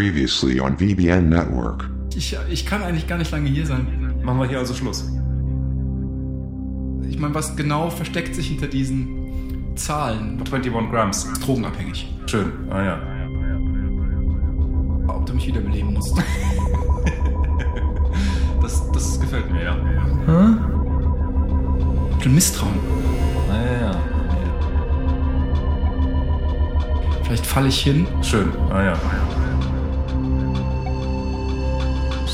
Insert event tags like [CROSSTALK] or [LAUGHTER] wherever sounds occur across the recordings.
Previously on VBN Network. Ich, ich kann eigentlich gar nicht lange hier sein. Machen wir hier also Schluss. Ich meine, was genau versteckt sich hinter diesen Zahlen? 21 Grams. Drogenabhängig. Schön. Ah ja. Ob du mich wiederbeleben musst. [LAUGHS] Das, das gefällt mir, ja. Ein Misstrauen. Ah, ja, ja. Vielleicht falle ich hin. Schön. Ah ja.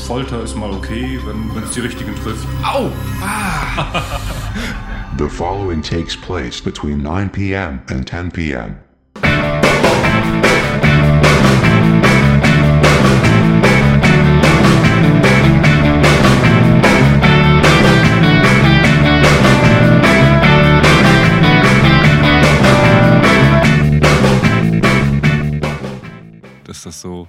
Folter ist mal okay, wenn es die richtigen trifft. Au! Ah! [LAUGHS] The following takes place between 9 p.m. and 10 p.m. Dass das so.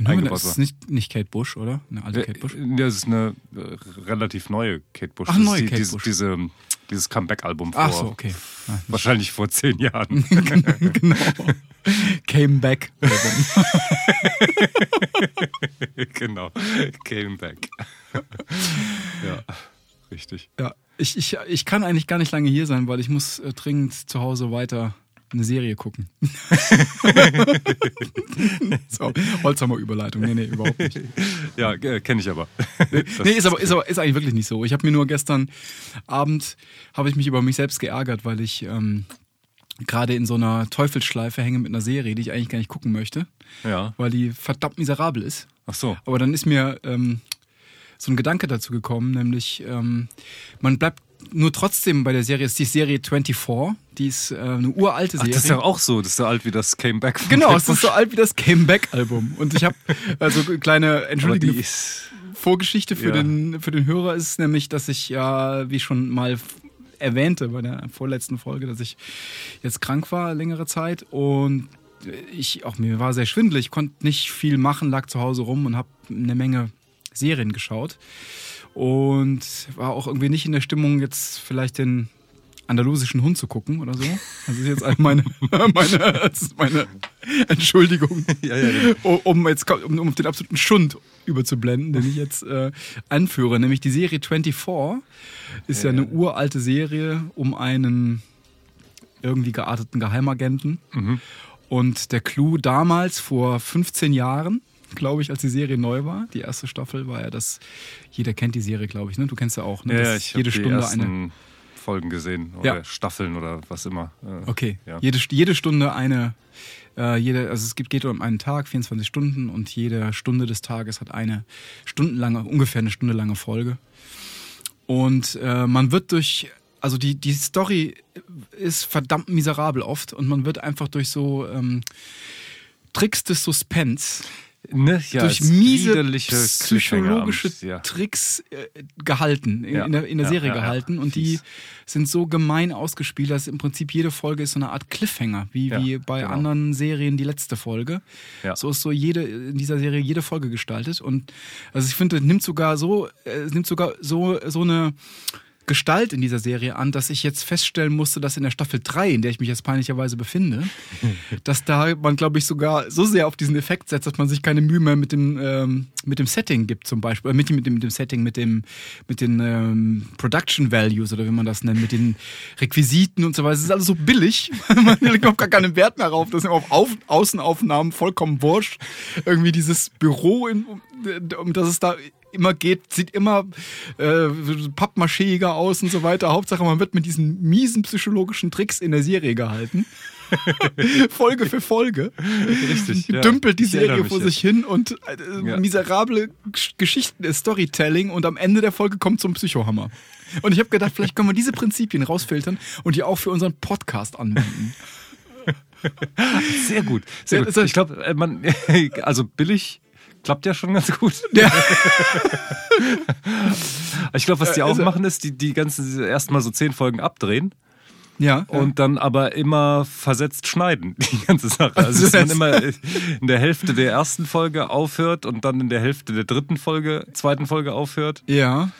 Das ist nicht, nicht Kate Bush, oder? Eine alte Kate Bush? Ja, das ist eine äh, relativ neue Kate Bush. Ach, Das neue die, Kate diese, Bush. Diese, dieses Comeback-Album vor. Ach so, okay. Ah, Wahrscheinlich vor zehn Jahren. [LAUGHS] genau. Came back. [LAUGHS] genau. Came back. [LAUGHS] ja, richtig. ja, ich, ich, ich kann eigentlich gar nicht lange hier sein, weil ich muss äh, dringend zu Hause weiter eine Serie gucken. [LAUGHS] [LAUGHS] so, Holzhammer Überleitung. Nee, nee, überhaupt nicht. Ja, äh, kenne ich aber. [LAUGHS] nee, ist aber, ist aber ist eigentlich wirklich nicht so. Ich habe mir nur gestern Abend habe ich mich über mich selbst geärgert, weil ich ähm, gerade in so einer Teufelsschleife hänge mit einer Serie, die ich eigentlich gar nicht gucken möchte, Ja. weil die verdammt miserabel ist. Ach so. Aber dann ist mir ähm, so ein Gedanke dazu gekommen, nämlich ähm, man bleibt nur trotzdem bei der Serie, ist die Serie 24, die ist äh, eine uralte Ach, Serie. das ist ja auch so. Das ist so alt wie das Came Back. von Genau, es ist so alt wie das Came Back Album. Und ich habe [LAUGHS] also kleine entschuldigende. Vorgeschichte für, Ja. den, für den Hörer ist nämlich, dass ich ja, wie schon mal erwähnte bei der vorletzten Folge, dass ich jetzt krank war längere Zeit und ich auch mir war sehr schwindelig, konnte nicht viel machen, lag zu Hause rum und habe eine Menge Serien geschaut und war auch irgendwie nicht in der Stimmung jetzt vielleicht den andalusischen Hund zu gucken oder so. Das ist jetzt meine, [LAUGHS] meine, meine Entschuldigung, [LAUGHS] Ja, ja, um, um jetzt um, um auf den absoluten Schund überzublenden, den ich jetzt äh, anführe. Nämlich die Serie 24 ist ja, eine uralte Serie um einen irgendwie gearteten Geheimagenten. Und der Clou damals, vor 15 Jahren, glaube ich, als die Serie neu war, die erste Staffel war ja das, jeder kennt die Serie, glaube ich, ne? Du kennst ja auch, ne? Ja, Das ich jede die Stunde ersten eine. Folgen gesehen oder Ja. Staffeln oder was immer. Äh, Okay. Ja. Jede, jede Stunde eine, äh, jede, also es gibt, geht um einen Tag, 24 Stunden und jede Stunde des Tages hat eine stundenlange, ungefähr eine Stunde lange Folge. Und äh, man wird durch, also die, die Story ist verdammt miserabel oft und man wird einfach durch so ähm, Tricks des Suspens Ne? Ja, durch miese psychologische ja. Tricks äh, gehalten, in, Ja. in der, in der Serie gehalten. Und die Fies. sind so gemein ausgespielt, dass im Prinzip jede Folge ist so eine Art Cliffhanger, wie, wie bei genau. anderen Serien die letzte Folge. So ist so jede in dieser Serie jede Folge gestaltet. Und also ich finde, nimmt sogar so, äh, es nimmt sogar so, so eine Gestalt in dieser Serie an, dass ich jetzt feststellen musste, dass in der Staffel 3, in der ich mich jetzt peinlicherweise befinde, [LAUGHS] dass da man, glaube ich, sogar so sehr auf diesen Effekt setzt, dass man sich keine Mühe mehr mit dem, ähm, mit dem Setting gibt, zum Beispiel. Äh, mit, dem- mit, dem, mit dem Setting, mit, dem, mit den ähm, Production Values oder wie man das nennt, mit den Requisiten und so weiter. Es ist alles so billig. [LAUGHS] man legt überhaupt gar keinen Wert mehr drauf. Das ist auf, auf Außenaufnahmen vollkommen wurscht. Irgendwie dieses Büro, in, um, um das es da immer geht, sieht immer äh, pappmaschäiger aus und so weiter. Hauptsache, man wird mit diesen miesen psychologischen Tricks in der Serie gehalten. [LAUGHS] Folge für Folge. Richtig. Ja. Dümpelt die Ich Serie vor jetzt. sich hin und äh, Ja. miserable Gesch- Geschichten, Storytelling und am Ende der Folge kommt zum Psychohammer. Und ich habe gedacht, vielleicht können wir diese Prinzipien rausfiltern und die auch für unseren Podcast anwenden. [LAUGHS] Sehr gut. Sehr gut. das- Ich glaube, äh, man, [LAUGHS] also billig klappt ja schon ganz gut. Ja. [LAUGHS] Ich glaube, was die Äh, auch machen, ist, die, die ganzen erstmal so zehn Folgen abdrehen Ja. und dann aber immer versetzt schneiden, die ganze Sache. Also, dass man immer in der Hälfte der ersten Folge aufhört und dann in der Hälfte der dritten Folge, zweiten Folge aufhört. ja.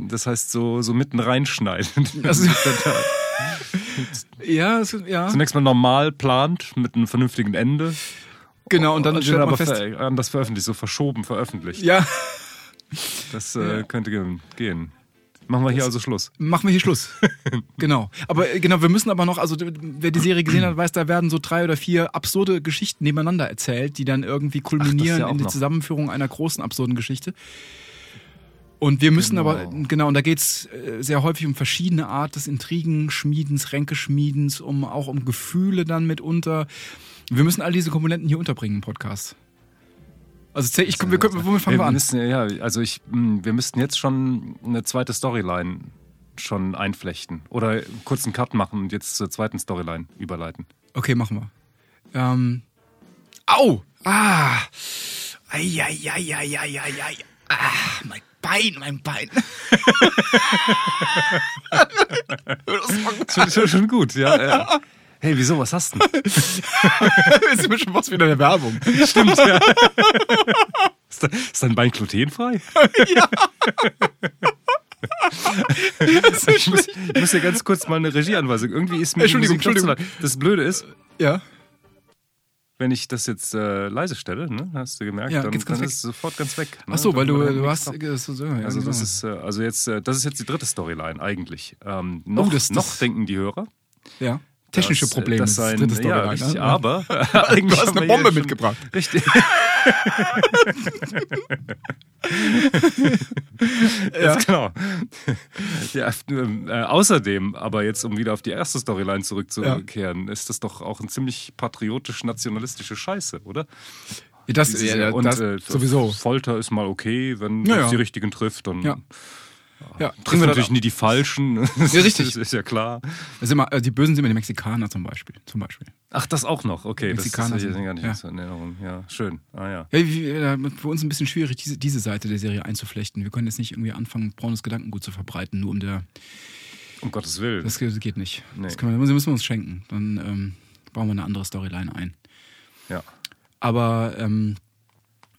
Das heißt, so, so mitten reinschneiden. [LAUGHS] Also- [LAUGHS] Ja, es- ja. Zunächst mal normal plant mit einem vernünftigen Ende Genau, und dann und stellt man fest- anders veröffentlicht, so verschoben veröffentlicht. Ja, Das äh, könnte ge- gehen. Machen wir hier also Schluss. machen wir hier Schluss. [LAUGHS] genau. Aber äh, genau, wir müssen aber noch, also wer die Serie gesehen hat, [CLEARS THROAT] weiß, da werden so drei oder vier absurde Geschichten nebeneinander erzählt, die dann irgendwie kulminieren ja auch in die noch. Zusammenführung einer großen absurden Geschichte. Und wir müssen Genau. aber, genau, und da geht's äh, sehr häufig um verschiedene Art des Intrigenschmiedens, Ränkeschmiedens, um auch um Gefühle dann mitunter. Wir müssen all diese Komponenten hier unterbringen im Podcast. Also ich, wir, können- womit fangen wir wir an? Müssen, ja, also ich, mh, wir müssten jetzt schon eine zweite Storyline schon einflechten. Oder einen kurzen Cut machen und jetzt zur zweiten Storyline überleiten. Okay, machen wir. Ähm. Au! Ah! Eieieiei. Ah, mein Bein, mein Bein. [LAUGHS] [LAUGHS] Schon, schon, schon gut, ja. ja. [LAUGHS] Hey, wieso, was hast du denn? [LAUGHS] ist ein bisschen was wieder der Werbung. Stimmt, ja. [LAUGHS] Ist, ist dein Bein glutenfrei? [LAUGHS] ich, muss, ich muss dir ganz kurz mal eine Regieanweisung. Irgendwie ist mir die Entschuldigung, laut. Das Blöde ist, Ja. wenn ich das jetzt äh, leise stelle, ne, hast du gemerkt, Ja, dann, geht's dann ist es sofort ganz weg. Ne? Ach so, weil du, du hast. das- so, ja, Also das genau. ist äh, also jetzt äh, das ist jetzt die dritte Storyline eigentlich. Ähm, noch, Oh, das- noch das- denken die Hörer. Ja. Technische dass, äh, Probleme. das ist sein, dritte Storyline, ja, richtig, ne? aber [LAUGHS] Du [LAUGHS] hast eine Bombe mitgebracht. Richtig. [LAUGHS] Ja. Genau. Ja, ähm, äh, außerdem, aber jetzt, um wieder auf die erste Storyline zurückzukehren, ist das doch auch ein ziemlich patriotisch-nationalistische Scheiße, oder? Das, Dieses- ja, und das äh, sowieso. Folter ist mal okay, wenn Ja, es ja. die richtigen trifft. Dann Ja. Ja, trifft natürlich das, nie die Falschen. Ja, [LAUGHS] richtig. Das ist ja klar. das ist immer, äh, die Bösen sind immer die Mexikaner zum Beispiel. Zum Beispiel. Ach, das auch noch. Okay, das, das Mexikaner hatte ich sind- gar nicht ja. so in Erinnerung. Ja, schön. Ah ja. Ja, äh, für uns ein bisschen schwierig, diese, diese Seite der Serie einzuflechten. Wir können jetzt nicht irgendwie anfangen, braunes Gedankengut zu verbreiten, nur um der. Um Gottes Willen. Das geht- nicht. Nee. Das können wir, das müssen wir uns schenken. Dann ähm, bauen wir eine andere Storyline ein. ja. Aber ähm,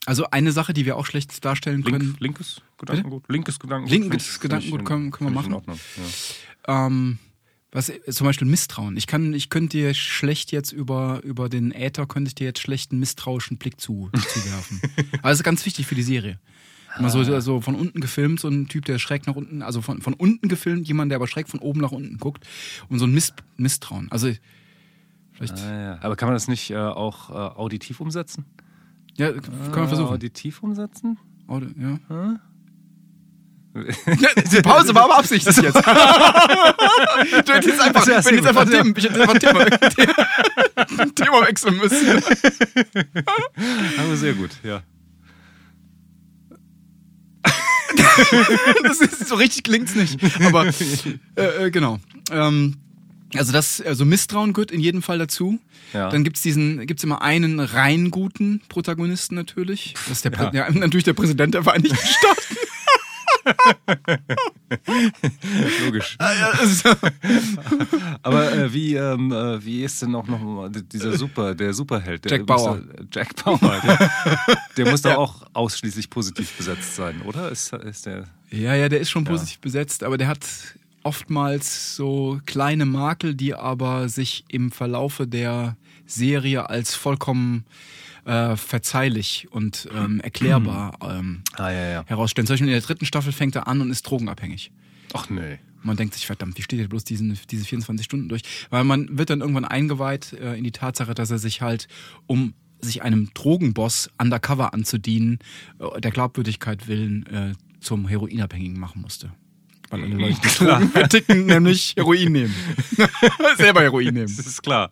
also eine Sache, die wir auch schlecht darstellen können. Link, linkes Gedankengut. Linkes Gedankengut. Linkes Gedankengut können- können wir ich in machen. Ordnung, Ja. Ähm, was zum Beispiel Misstrauen. Ich kann, ich könnte dir schlecht jetzt über, über den Äther könnte ich dir jetzt schlecht einen misstrauischen Blick zu, [LAUGHS] zuwerfen. Aber das ist ganz wichtig für die Serie. Mal so, Ah. so von unten gefilmt, so ein Typ, der schräg nach unten, also von, von unten gefilmt, jemand, der aber schräg von oben nach unten guckt und so ein Miss, Misstrauen. Also vielleicht, Ah, ja. Aber kann man das nicht äh, auch äh, auditiv umsetzen? Ja, können wir Ah, versuchen. Auditiv umsetzen? Audio, ja. [LAUGHS] Die Pause war aber absichtlich [LAUGHS] jetzt. [LAUGHS] du hättest jetzt einfach, Also, ja, wenn jetzt einfach gut. Themen, ich hätte einfach Thema, Thema, Thema wechseln müssen. Aber sehr gut, ja. Das ist, so richtig klingt's nicht. Aber äh, äh, genau. Ähm, also das, also Misstrauen gehört in jedem Fall dazu. Ja. Dann gibt's diesen, gibt's immer einen rein guten Protagonisten natürlich. Das ist der, Prä- ja. natürlich der Präsident der Vereinigten [LAUGHS] Staaten. Logisch. Also, [LAUGHS] Aber äh, wie, ähm, äh, wie ist denn auch noch dieser Super, der Superheld? Der Jack Bauer. Doch- Jack Bauer, der, der muss doch auch ausschließlich positiv besetzt sein, oder? Ist, ist der. Ja, ja, der ist schon positiv besetzt, aber der hat oftmals so kleine Makel, die aber sich im Verlaufe der Serie als vollkommen äh, verzeihlich und ähm, erklärbar ähm, Ah, ja, ja. herausstellen. Zum Beispiel in der dritten Staffel fängt er an und ist drogenabhängig. Ach nee. Man denkt sich, verdammt, wie steht er bloß diesen, diese 24 Stunden durch? Weil man wird dann irgendwann eingeweiht äh, in die Tatsache, dass er sich halt, um sich einem Drogenboss undercover anzudienen, äh, der Glaubwürdigkeit willen äh, zum Heroinabhängigen machen musste. Weil alle Leute, die Drogen verticken, nämlich Heroin nehmen. [LAUGHS] Selber Heroin nehmen. Das ist klar.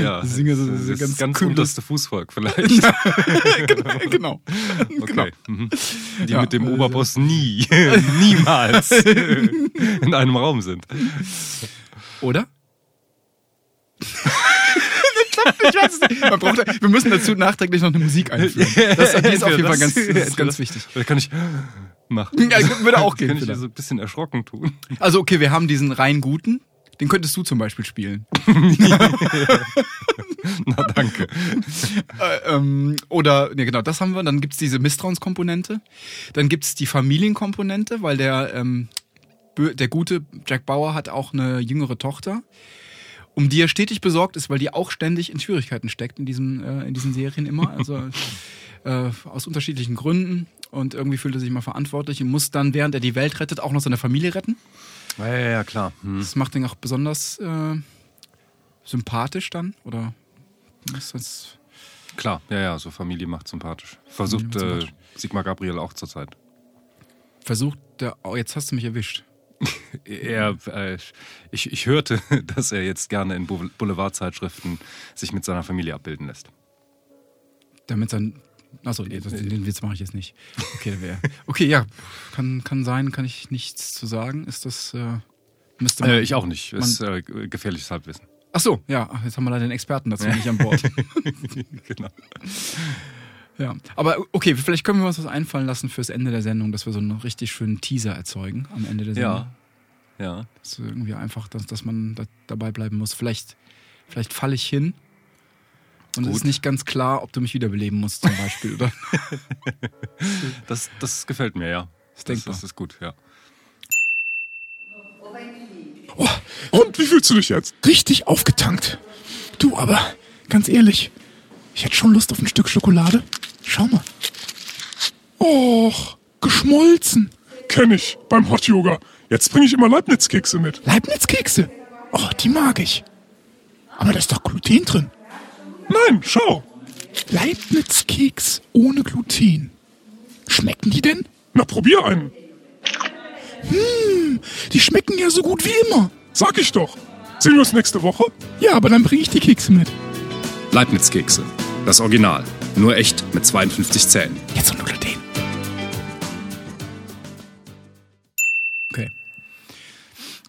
Ja. Das sind ja so- das ist ganz ganz unterste Fußvolk vielleicht. [LAUGHS] genau. genau. [LAUGHS] Okay. Mhm. Die Ja, mit dem also- Oberboss nie, niemals in einem Raum sind. Oder? Man braucht, wir müssen dazu nachträglich noch eine Musik einführen. Das, die ist auf jeden Fall ganz, das ist ganz wichtig. Oder kann ich machen? Ja, würde auch [LAUGHS] gehen. Kann ich so ein bisschen erschrocken tun? Also okay, wir haben diesen rein guten. Den könntest du zum Beispiel spielen. [LAUGHS] [LAUGHS] Na, danke. Äh, ähm, oder, ne genau, das haben wir. Dann gibt's diese Misstrauenskomponente. Dann gibt's die Familienkomponente, weil der, ähm, der gute Jack Bauer hat auch eine jüngere Tochter. um die er stetig besorgt ist, weil die auch ständig in Schwierigkeiten steckt in, diesem, äh, in diesen Serien immer. Also äh, aus unterschiedlichen Gründen. Und irgendwie fühlt er sich mal verantwortlich und muss dann, während er die Welt rettet, auch noch seine Familie retten. Ja, ja, ja klar. Hm. Das macht ihn auch besonders äh, sympathisch dann. Oder ist das Klar, ja, ja, so Familie macht sympathisch. Versucht macht äh, sympathisch. Sigmar Gabriel auch zurzeit. versucht der. Oh, jetzt hast du mich erwischt. [LAUGHS] Er, äh, ich, ich hörte, [LAUGHS] dass er jetzt gerne in Bou- Boulevardzeitschriften sich mit seiner Familie abbilden lässt. Damit sein. Achso, nee, das, den Witz mache ich jetzt nicht. Okay, wär, okay ja, kann, kann sein, kann ich nichts zu sagen. Ist das. Äh, müsste man, Äh, ich auch nicht. Ist äh, gefährliches Halbwissen. Ach so, ja, jetzt haben wir leider den Experten dazu nicht an Bord. [LAUGHS] genau. Ja, aber okay, vielleicht können wir uns was einfallen lassen fürs Ende der Sendung, dass wir so einen richtig schönen Teaser erzeugen am Ende der Sendung. Ja. Ja. Das ist irgendwie einfach, dass, dass man da, dabei bleiben muss. Vielleicht, vielleicht falle ich hin und es ist nicht ganz klar, ob du mich wiederbeleben musst zum Beispiel. Oder? [LAUGHS] Das, das gefällt mir, ja. Ist denkbar. Das, das ist gut, ja. Oh, und wie fühlst du dich jetzt? Richtig aufgetankt. Du, aber ganz ehrlich, ich hätte schon Lust auf ein Stück Schokolade. Schau mal. Och, geschmolzen. Kenn ich, beim Hot Yoga. Jetzt bringe ich immer Leibniz-Kekse mit. Leibniz-Kekse. Oh, die mag ich. Aber da ist doch Gluten drin. Nein, schau. Leibniz-Keks ohne Gluten. Schmecken die denn? Na, probier einen. Die schmecken ja so gut wie immer. Sag ich doch. Sehen wir uns nächste Woche? Ja, aber dann bringe ich die Kekse mit. Leibniz-Kekse. Das Original. Nur echt mit 52 Zähnen. Jetzt ohne Gluten. Okay.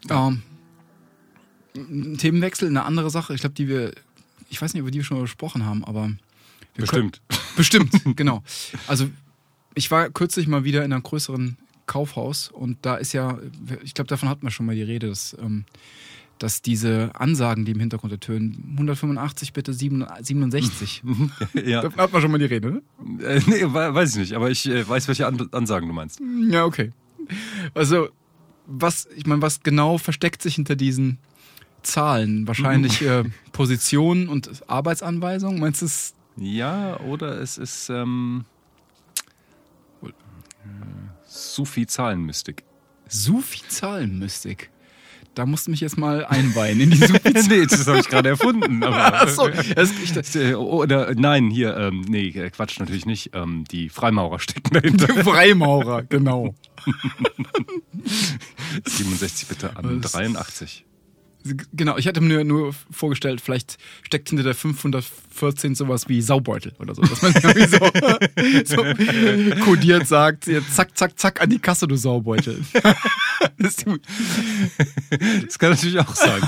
Ähm, ein Themenwechsel, eine andere Sache. Ich glaube, die wir, ich weiß nicht, über die wir schon mal gesprochen haben, aber Bestimmt. Können, bestimmt, [LAUGHS] [LAUGHS] genau. Also ich war kürzlich mal wieder in einem größeren Kaufhaus und da ist ja, ich glaube, davon hatten wir schon mal die Rede, dass, ähm, dass diese Ansagen, die im Hintergrund ertönen, 185 bitte 67. [LAUGHS] ja. da hat man schon mal die Rede, ne? Äh, nee, we- weiß ich nicht, aber ich äh, weiß, welche An Ansagen du meinst. Ja, okay. Also, was, ich meine, was genau versteckt sich hinter diesen Zahlen? Wahrscheinlich [LAUGHS] äh, Positionen und Arbeitsanweisungen? Meinst du es? Ja, oder es ist ähm, äh, Sufi-Zahlenmystik. Sufi-Zahlenmystik. Da musst du mich jetzt mal einweihen in die [LAUGHS] sufi nee, das habe ich gerade erfunden. Aber, [LAUGHS] Äh, Oder nein, hier, ähm, nee, äh, Quatsch natürlich nicht. Ähm, die Freimaurer stecken dahinter. Freimaurer, genau. 67 bitte an Was? 83. Genau, ich hatte mir nur vorgestellt, vielleicht steckt hinter der 514 sowas wie Saubeutel oder so. Dass man [LAUGHS] irgendwie so, so kodiert sagt, zack, zack, zack an die Kasse, du Saubeutel. [LAUGHS] Das Das kann natürlich auch sein.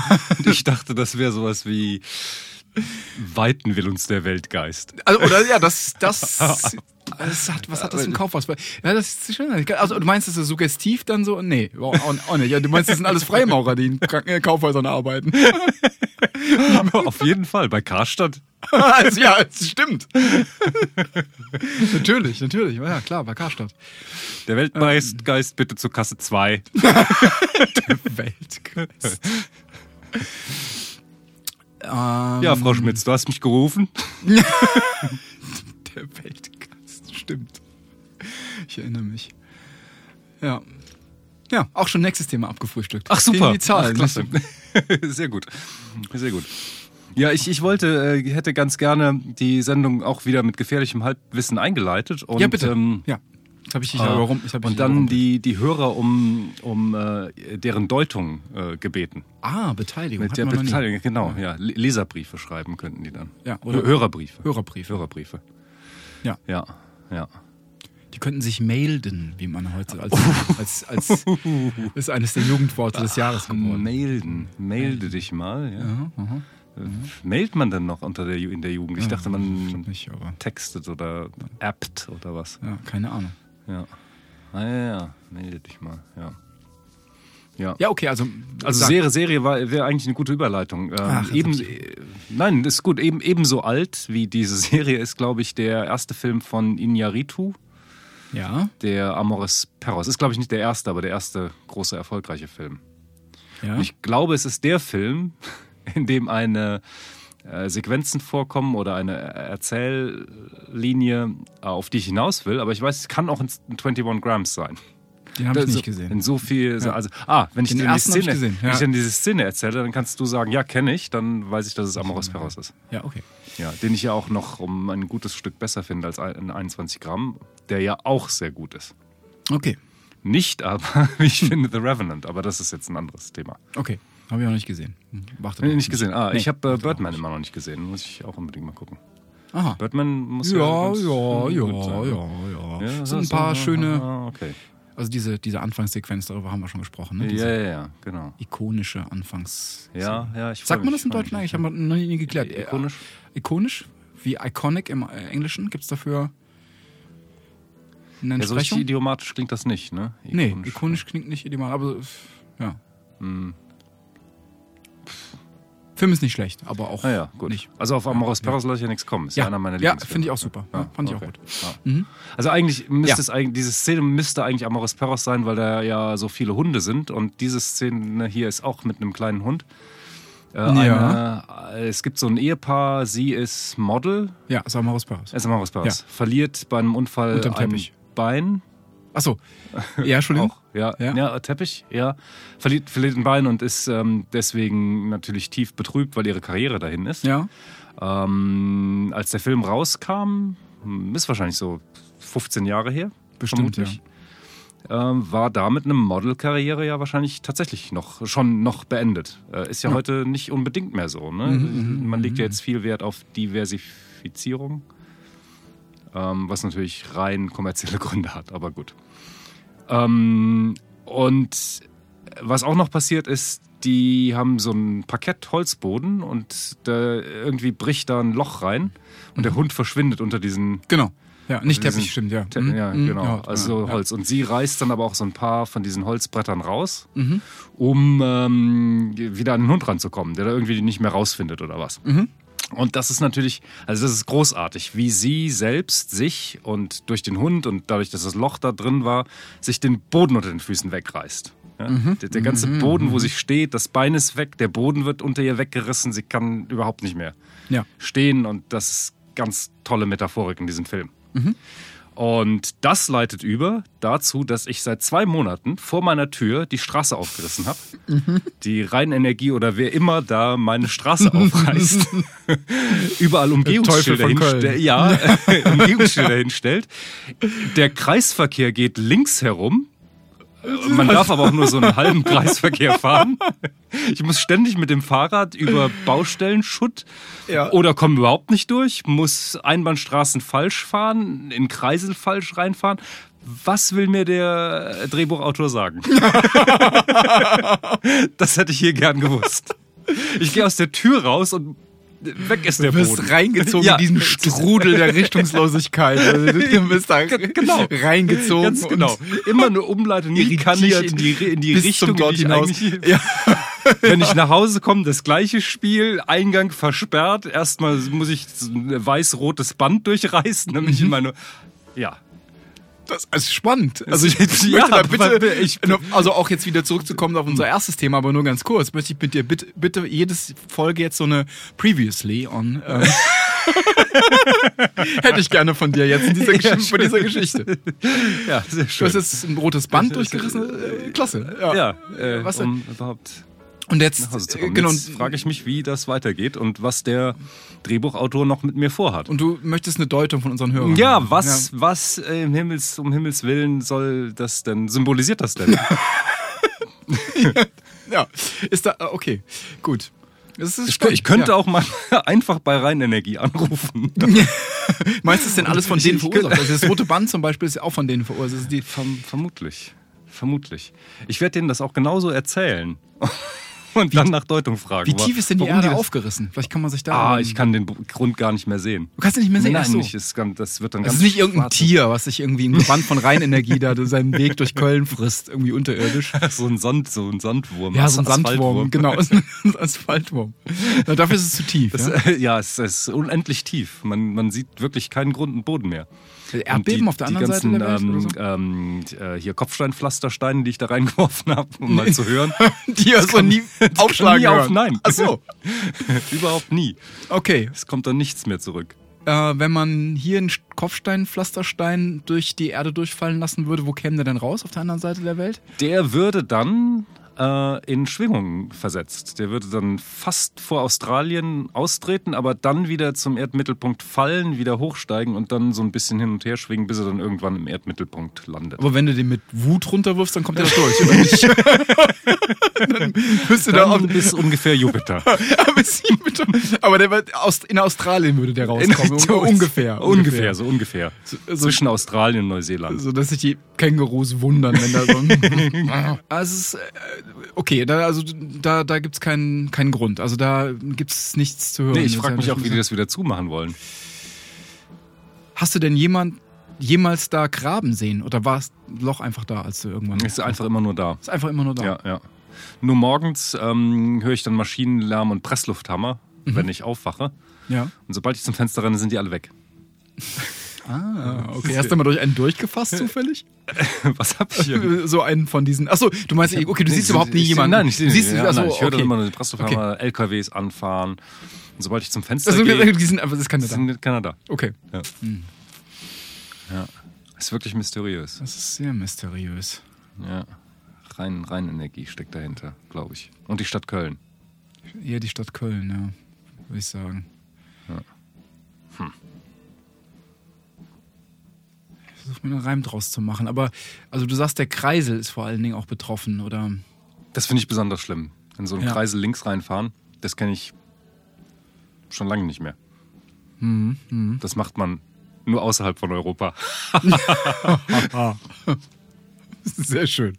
Ich dachte, das wäre sowas wie Weiten will uns der Weltgeist. Also, oder ja, das, das, [LAUGHS] das hat, was hat das ein Kaufhaus? Ja, das ist schön. Also, du meinst, das ist suggestiv dann so? Nee, auch, auch nicht. Ja, du meinst, das sind alles Freimaurer, die in Kranken äh, Kaufhäusern arbeiten. [LAUGHS] Auf jeden Fall, bei Karstadt. [LAUGHS] also, ja, es stimmt. natürlich, natürlich. Ja, klar, bei Karstadt. Der Weltgeist Geist bitte zur Kasse 2. Weltgeist. Ähm, Ja, Frau Schmitz, du hast mich gerufen. [LAUGHS] Der Weltgeist, stimmt. Ich erinnere mich. Ja. Ja, auch schon nächstes Thema abgefrühstückt. Ach super. Die, die Zahlen. Ach, klasse. [LAUGHS] Sehr gut. Sehr gut. Ja, ich, ich wollte, äh, hätte ganz gerne die Sendung auch wieder mit gefährlichem Halbwissen eingeleitet. Und, ja, bitte. Ähm, ja. Jetzt habe ich dich aber rum. Jetzt hab und dann überrumpelt. die, die Hörer um, um äh, deren Deutung äh, gebeten. Ah, Beteiligung. Mit der. Beteiligung, genau. Ja. Le- Leserbriefe schreiben könnten die dann. Ja, oder- Hö- Hörerbriefe. Hörerbriefe. Hörerbriefe. Ja. Ja, ja. Die könnten sich melden, wie man heute als, als, als [LAUGHS] ist eines der Jugendworte des Jahres geworden. Melden. Melde dich mal. Ja. Ja, aha. Äh, Mailt man denn noch unter der, in der Jugend? Ich dachte, Ich man nicht, textet oder appt oder was. ja, keine Ahnung. Ja. Ah, ja, ja. Melde dich mal. Ja. Ja. Ja, okay, also. Also sag- Serie, Serie war- wäre eigentlich eine gute Überleitung. Ähm, Ach, eben, äh, nein, das ist gut. Eben, ebenso alt wie diese [LAUGHS] Serie ist, glaube ich, der erste Film von Iñárritu, Ja, der Amores Perros. Ist, glaube ich, nicht der erste, aber der erste große, erfolgreiche Film. ja. Und ich glaube, es ist der Film, [LAUGHS] in dem eine äh, Sequenzen vorkommen oder eine Erzähllinie, äh, auf die ich hinaus will, aber ich weiß, es kann auch in 21 Grams sein. Den habe ich Also nicht gesehen. In so viel, Ja. also, ah, wenn ich dir die hab ich Szene, gesehen, wenn ja. ich dann diese Szene erzähle, dann kannst du sagen, ja, kenne ich, dann weiß ich, dass es Amoros Perros ist. Ja, okay. Ja, den ich ja auch noch um ein gutes Stück besser finde als ein 21 Gramm, der ja auch sehr gut ist. Okay, Nicht aber, [LAUGHS] wie ich finde, The Revenant, aber das ist jetzt ein anderes Thema. okay. Habe ich auch nicht gesehen. Warte Nee, nicht gesehen. Ah, Nee, ich habe äh. Birdman immer noch nicht gesehen. Muss ich auch unbedingt mal gucken. Aha. Birdman muss ja. Ja, ja, ja, ja, ja. Ja, Es sind ein paar so, schöne, ah, Okay. also diese, diese Anfangssequenz, darüber haben wir schon gesprochen, ne? Diese Ja, ja, ja, genau. ikonische Anfangs. Ja, ja, ich Sagt man das im Deutschen eigentlich? Haben wir noch nie geklärt. I- ikonisch? Äh, ikonisch? Wie iconic im äh, Englischen? Gibt es dafür eine Ja, so richtig idiomatisch klingt das nicht, ne? nee, ikonisch klingt nicht ideal, aber ja. Hm. Film ist nicht schlecht, aber auch Ah ja, gut. nicht. Also auf Amoros Perros lasse ich ja nichts kommen. Ist ja, Ja, einer meiner ja Lieblingsfilme. finde ich auch super. Ja, fand ich auch okay. gut. Ja. Mhm. Also eigentlich müsste Ja. es eigentlich, diese Szene müsste eigentlich Amoros Perros sein, weil da ja so viele Hunde sind und diese Szene hier ist auch mit einem kleinen Hund. Äh, Ja. eine, äh, es gibt so ein Ehepaar, sie ist Model, Ja, ist Amaros es ist Amoros Perros, Ja. verliert bei einem Unfall ein. Bein. Achso. Ja, Entschuldigung. [LAUGHS] Auch, ja, Ja. ja. Teppich, ja. Verliert, verliert ein Bein und ist ähm, deswegen natürlich tief betrübt, weil ihre Karriere dahin ist. Ja. Ähm, als der Film rauskam, hm, ist wahrscheinlich so 15 Jahre her, Bestimmt, vermutlich, ähm, war damit eine Modelkarriere ja wahrscheinlich tatsächlich noch schon noch beendet. Äh, ist ja, heute nicht unbedingt mehr so. Ne? Mhm, Man legt ja jetzt viel Wert auf Diversifizierung, ähm, was natürlich rein kommerzielle [LAUGHS] Gründe hat, aber gut. Ähm, und was auch noch passiert ist, die haben so ein Parkett Holzboden und da irgendwie bricht da ein Loch rein und der Hund verschwindet unter diesen Genau. Ja, nicht diesen Teppich, stimmt, ja. Te Mhm. Ja, Mhm. genau. Ja, also ja. Holz. Und sie reißt dann aber auch so ein paar von diesen Holzbrettern raus, Mhm. um ähm, wieder an den Hund ranzukommen, der da irgendwie nicht mehr rausfindet oder was. Mhm. Und das ist natürlich, also das ist großartig, wie sie selbst sich und durch den Hund und dadurch, dass das Loch da drin war, sich den Boden unter den Füßen wegreißt. Ja? Mhm. Der, der ganze Boden, wo sie steht, das Bein ist weg, der Boden wird unter ihr weggerissen, sie kann überhaupt nicht mehr Ja. stehen und das ist ganz tolle Metaphorik in diesem Film. Mhm. Und das leitet über dazu, dass ich seit zwei Monaten vor meiner Tür die Straße aufgerissen habe. Mhm. Die Rheinenergie oder wer immer da meine Straße [LAUGHS] aufreißt, [LAUGHS] überall Umgehungsschilder hinstellt. Ja, [LAUGHS] Umgehungsschilder hinstellt. Der Kreisverkehr geht links herum. Man darf aber auch nur so einen halben Kreisverkehr fahren. Ich muss ständig mit dem Fahrrad über Baustellen, Schutt Ja. oder komme überhaupt nicht durch, muss Einbahnstraßen falsch fahren, in Kreisel falsch reinfahren. Was will mir der Drehbuchautor sagen? [LAUGHS] das hätte ich hier gern gewusst. Ich gehe aus der Tür raus und weg ist der Du wirst Boden. reingezogen Ja. in diesen Strudel der Richtungslosigkeit. [LAUGHS] Also du bist da Genau. reingezogen. Ganz genau. Immer eine Umleitung. Wie kann ich in die, in die Richtung, dort hinaus. [LAUGHS] Ja. Wenn ich nach Hause komme, das gleiche Spiel, Eingang versperrt. Erstmal muss ich ein weiß-rotes Band durchreißen, damit Mhm. ich in meine. Ja. Das ist spannend. Also [LAUGHS] ich, ich Ja, möchte da bitte, ich- also auch jetzt wieder zurückzukommen auf unser erstes Thema, aber nur ganz kurz, möchte ich mit dir bitte, bitte jedes Folge jetzt so eine Previously on. Ähm, [LAUGHS] hätte ich gerne von dir jetzt in dieser, Gesch von dieser Geschichte. Ja, sehr Du schön. hast jetzt ein rotes Band durchgerissen. Äh, klasse. Ja. ja, äh, Was denn? um überhaupt Und jetzt, äh, genau, frage ich mich, wie das weitergeht und was der Drehbuchautor noch mit mir vorhat. und du möchtest eine Deutung von unseren Hörern. ja, was, was äh, im Himmels, um Himmels Willen soll das denn, symbolisiert das denn? [LAUGHS] Ja, ist da, äh, okay, gut. Ich, ich könnte ja. auch mal [LAUGHS] einfach bei Rheinenergie anrufen. [LAUGHS] Meinst du, ist denn alles von denen verursacht? Also das rote Band zum Beispiel ist ja auch von denen verursacht. Also Verm vermutlich. Vermutlich. Ich werde denen das auch genauso erzählen. [LAUGHS] Und dann nach Deutung fragen. wie tief ist denn die Erde das- aufgerissen? Vielleicht kann man sich da. Ah, ich kann den Grund gar nicht mehr sehen. Du kannst ihn nicht mehr sehen. Nein, so. nicht, es das wird dann Das ganz ist nicht irgendein schwarz. Tier, was sich irgendwie im Band von Rheinenergie [LAUGHS] da seinen Weg durch Köln frisst, irgendwie unterirdisch. [LAUGHS] So ein Sand, so ein Sandwurm. Ja, so ein. Sandwurm, genau. Ein Asphaltwurm. Na, dafür ist es zu tief. Das, Ja? ja, es ist unendlich tief. Man, man sieht wirklich keinen Grund und Boden mehr. Erdbeben die, auf der anderen ganzen, Seite der Welt oder ähm, ähm, äh, hier Kopfsteinpflastersteine, die ich da reingeworfen [LAUGHS] habe, um mal zu hören. [LAUGHS] Die ja so nie, [LAUGHS] aufschlagen nie auf, nein. Ach so. Überhaupt nie. Okay. Es kommt dann nichts mehr zurück. Äh, wenn man hier einen Kopfstein, Pflasterstein durch die Erde durchfallen lassen würde, wo käme der denn raus auf der anderen Seite der Welt? Der würde dann äh, in Schwingungen versetzt. Der würde dann fast vor Australien austreten, aber dann wieder zum Erdmittelpunkt fallen, wieder hochsteigen und dann so ein bisschen hin und her schwingen, bis er dann irgendwann im Erdmittelpunkt landet. Aber wenn du den mit Wut runterwirfst, dann kommt er da durch, oder nicht? [LAUGHS] dann müsste da auch Dann bis ungefähr Jupiter. [LAUGHS] bis Aber der wird aus, in Australien würde der rauskommen. Un- ungefähr. Ungefähr, so ungefähr. so- Zwischen Australien und Neuseeland. So dass sich die Kängurus wundern, wenn da so ein. also [LAUGHS] es ist, äh, okay, da, also da, da gibt es keinen, keinen Grund. Also da gibt es nichts zu hören. Nee, ich frage mich auch, wie die das wieder zumachen wollen. Hast du denn jemand jemals da graben sehen? Oder war das Loch einfach da, als du irgendwann. Ist einfach immer nur da. ist einfach immer nur da. Ja, ja. Nur morgens ähm, höre ich dann Maschinenlärm und Presslufthammer, wenn ich aufwache. ja. Und sobald ich zum Fenster renne, sind die alle weg. [LAUGHS] Ah, okay. [LAUGHS] Hast du mal durch einen durchgefasst zufällig? [LAUGHS] Was hab ich hier? so einen von diesen. Achso, du meinst, okay, du siehst Nee, überhaupt nie jemanden. Nein, ich sehe nicht. siehst, Ja, achso, nein, ich höre okay. immer nur die Presslufthammer, LKWs anfahren. Und sobald ich zum Fenster Also, gehe, die sind einfach, das ist keiner da. sind keiner da. Okay. Ja. ja. Ist wirklich mysteriös. Das ist sehr mysteriös. Ja. Rein, rein Energie steckt dahinter, glaube ich. Und die Stadt Köln. Eher die Stadt Köln, ja, würde ich sagen. Mir einen Reim draus zu machen. Aber, also du sagst, der Kreisel ist vor allen Dingen auch betroffen, oder? Das finde ich besonders schlimm. In so einen Ja. Kreisel links reinfahren, das kenne ich schon lange nicht mehr. Mhm, Das macht man nur außerhalb von Europa. [LAUGHS] [LAUGHS] Sehr schön.